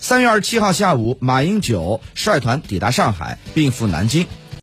三月二十七号下午马英九率团抵达上海并赴南京。